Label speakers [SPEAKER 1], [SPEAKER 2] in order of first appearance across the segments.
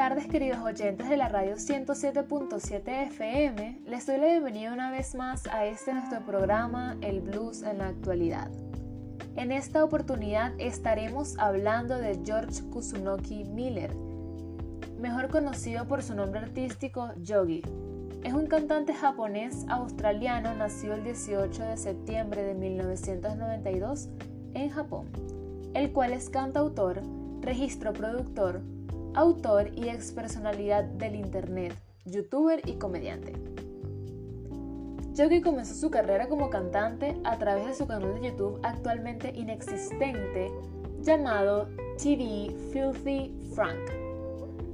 [SPEAKER 1] tardes queridos oyentes de la radio 107.7 FM, les doy la bienvenida una vez más a este nuestro programa El Blues en la actualidad. En esta oportunidad estaremos hablando de George Kusunoki Miller, mejor conocido por su nombre artístico Yogi. Es un cantante japonés australiano nacido el 18 de septiembre de 1992 en Japón, el cual es cantautor, registro productor, autor y ex personalidad del Internet, youtuber y comediante. Yogi comenzó su carrera como cantante a través de su canal de YouTube actualmente inexistente llamado TV Filthy Frank.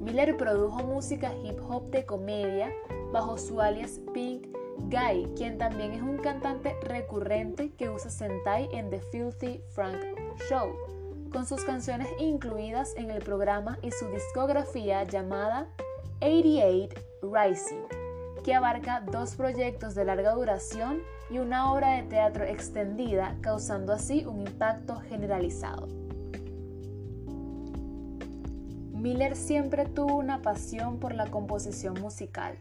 [SPEAKER 1] Miller produjo música hip hop de comedia bajo su alias Pink Guy, quien también es un cantante recurrente que usa Sentai en The Filthy Frank Show con sus canciones incluidas en el programa y su discografía llamada 88 Rising, que abarca dos proyectos de larga duración y una obra de teatro extendida, causando así un impacto generalizado. Miller siempre tuvo una pasión por la composición musical.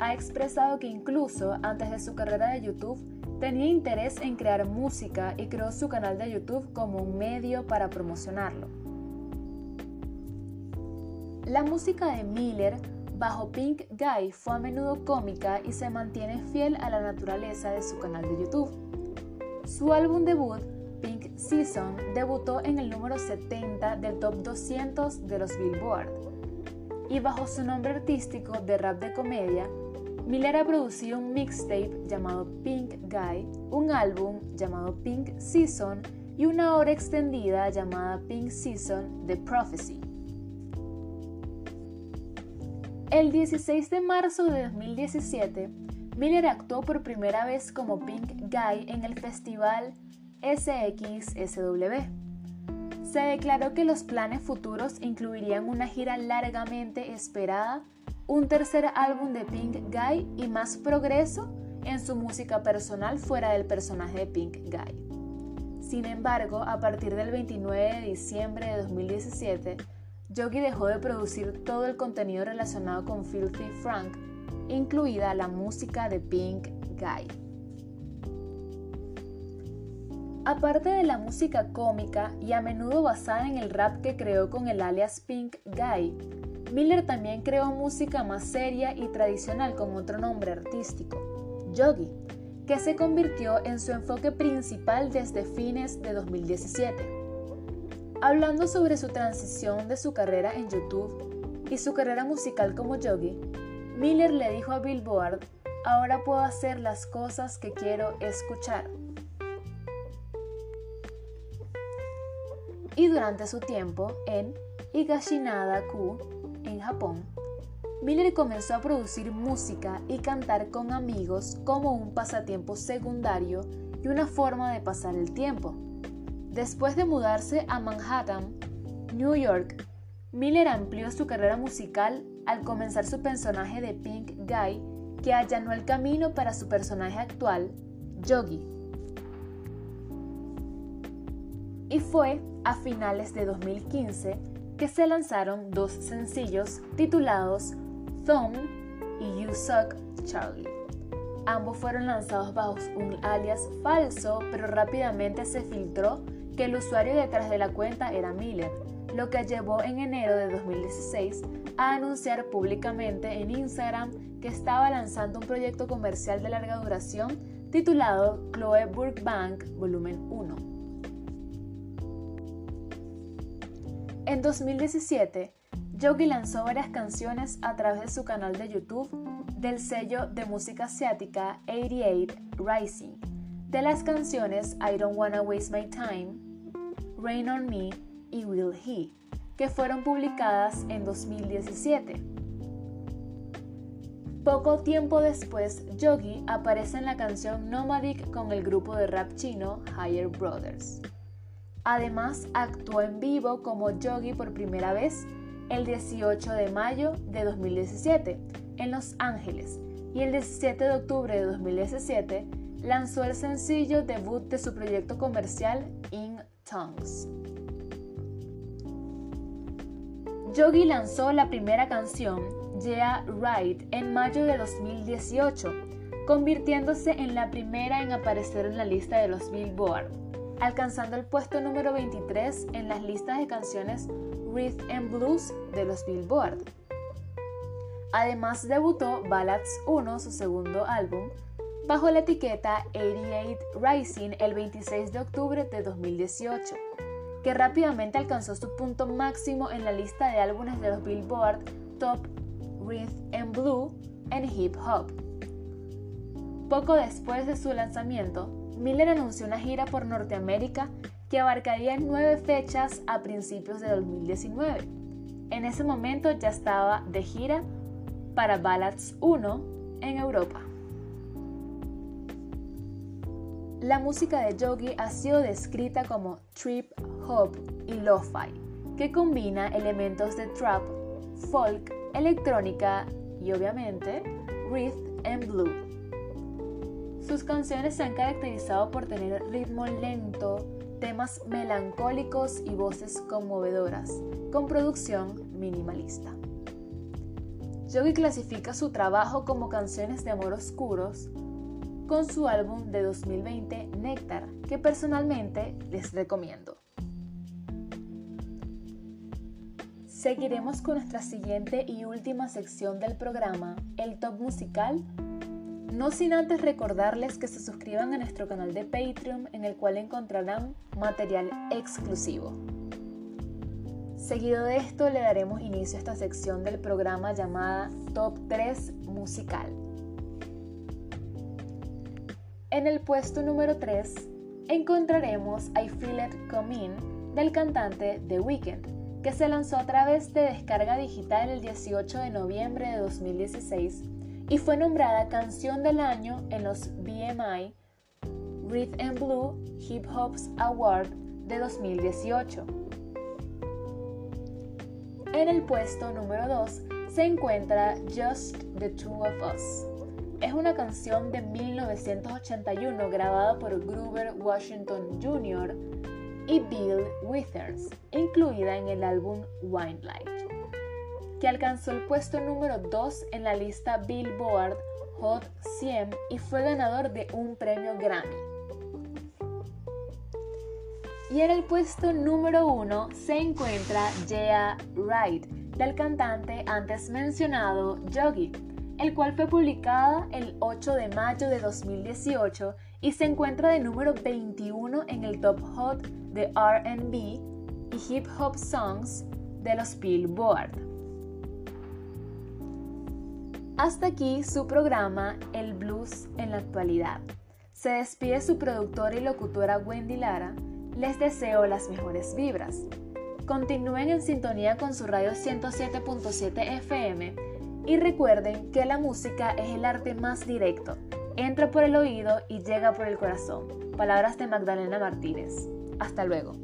[SPEAKER 1] Ha expresado que incluso antes de su carrera de YouTube Tenía interés en crear música y creó su canal de YouTube como un medio para promocionarlo. La música de Miller bajo Pink Guy fue a menudo cómica y se mantiene fiel a la naturaleza de su canal de YouTube. Su álbum debut, Pink Season, debutó en el número 70 del top 200 de los Billboard. Y bajo su nombre artístico de rap de comedia, Miller ha producido un mixtape llamado Pink Guy, un álbum llamado Pink Season y una obra extendida llamada Pink Season The Prophecy. El 16 de marzo de 2017, Miller actuó por primera vez como Pink Guy en el festival SXSW. Se declaró que los planes futuros incluirían una gira largamente esperada un tercer álbum de Pink Guy y más progreso en su música personal fuera del personaje de Pink Guy. Sin embargo, a partir del 29 de diciembre de 2017, Yogi dejó de producir todo el contenido relacionado con Filthy Frank, incluida la música de Pink Guy. Aparte de la música cómica y a menudo basada en el rap que creó con el alias Pink Guy, Miller también creó música más seria y tradicional con otro nombre artístico, Yogi, que se convirtió en su enfoque principal desde fines de 2017. Hablando sobre su transición de su carrera en YouTube y su carrera musical como Yogi, Miller le dijo a Billboard, ahora puedo hacer las cosas que quiero escuchar. Y durante su tiempo en Higashinada-ku, en Japón, Miller comenzó a producir música y cantar con amigos como un pasatiempo secundario y una forma de pasar el tiempo. Después de mudarse a Manhattan, New York, Miller amplió su carrera musical al comenzar su personaje de Pink Guy que allanó el camino para su personaje actual, Yogi. Y fue a finales de 2015 que se lanzaron dos sencillos titulados Thumb y You Suck Charlie. Ambos fueron lanzados bajo un alias falso, pero rápidamente se filtró que el usuario detrás de la cuenta era Miller, lo que llevó en enero de 2016 a anunciar públicamente en Instagram que estaba lanzando un proyecto comercial de larga duración titulado Chloe Burbank Volumen 1. En 2017, Yogi lanzó varias canciones a través de su canal de YouTube del sello de música asiática 88 Rising. De las canciones I Don't Wanna Waste My Time, Rain on Me y Will He, que fueron publicadas en 2017. Poco tiempo después, Yogi aparece en la canción Nomadic con el grupo de rap chino Higher Brothers. Además, actuó en vivo como Yogi por primera vez el 18 de mayo de 2017 en Los Ángeles y el 17 de octubre de 2017 lanzó el sencillo debut de su proyecto comercial In Tongues. Yogi lanzó la primera canción, Yeah Right, en mayo de 2018, convirtiéndose en la primera en aparecer en la lista de los Billboard, alcanzando el puesto número 23 en las listas de canciones Rhythm and Blues de los Billboard. Además debutó Ballads 1, su segundo álbum, bajo la etiqueta 88 Rising el 26 de octubre de 2018, que rápidamente alcanzó su punto máximo en la lista de álbumes de los Billboard Top Rhythm and Blue en hip hop. Poco después de su lanzamiento, Miller anunció una gira por Norteamérica que abarcaría nueve fechas a principios de 2019. En ese momento ya estaba de gira para Ballads 1 en Europa. La música de Yogi ha sido descrita como trip hop y lo-fi, que combina elementos de trap, folk, electrónica y obviamente rhythm and blue. Sus canciones se han caracterizado por tener ritmo lento, temas melancólicos y voces conmovedoras, con producción minimalista. Yogi clasifica su trabajo como canciones de amor oscuros, con su álbum de 2020 Néctar, que personalmente les recomiendo. Seguiremos con nuestra siguiente y última sección del programa, el top musical, no sin antes recordarles que se suscriban a nuestro canal de Patreon en el cual encontrarán material exclusivo. Seguido de esto le daremos inicio a esta sección del programa llamada Top 3 Musical. En el puesto número 3 encontraremos I Feel It Come In del cantante The Weeknd, que se lanzó a través de descarga digital el 18 de noviembre de 2016 y fue nombrada Canción del Año en los BMI Rhythm and Blue Hip Hops Award de 2018. En el puesto número 2 se encuentra Just the Two of Us es una canción de 1981 grabada por Gruber Washington Jr. y Bill Withers, incluida en el álbum Wine Light, que alcanzó el puesto número 2 en la lista Billboard Hot 100 y fue ganador de un premio Grammy. Y en el puesto número 1 se encuentra Yeah Right, del cantante antes mencionado Yogi el cual fue publicada el 8 de mayo de 2018 y se encuentra de número 21 en el Top Hot de RB y Hip Hop Songs de los Billboard. Hasta aquí su programa El Blues en la actualidad. Se despide su productora y locutora Wendy Lara. Les deseo las mejores vibras. Continúen en sintonía con su radio 107.7 FM y recuerden que la música es el arte más directo. Entra por el oído y llega por el corazón. Palabras de Magdalena Martínez. Hasta luego.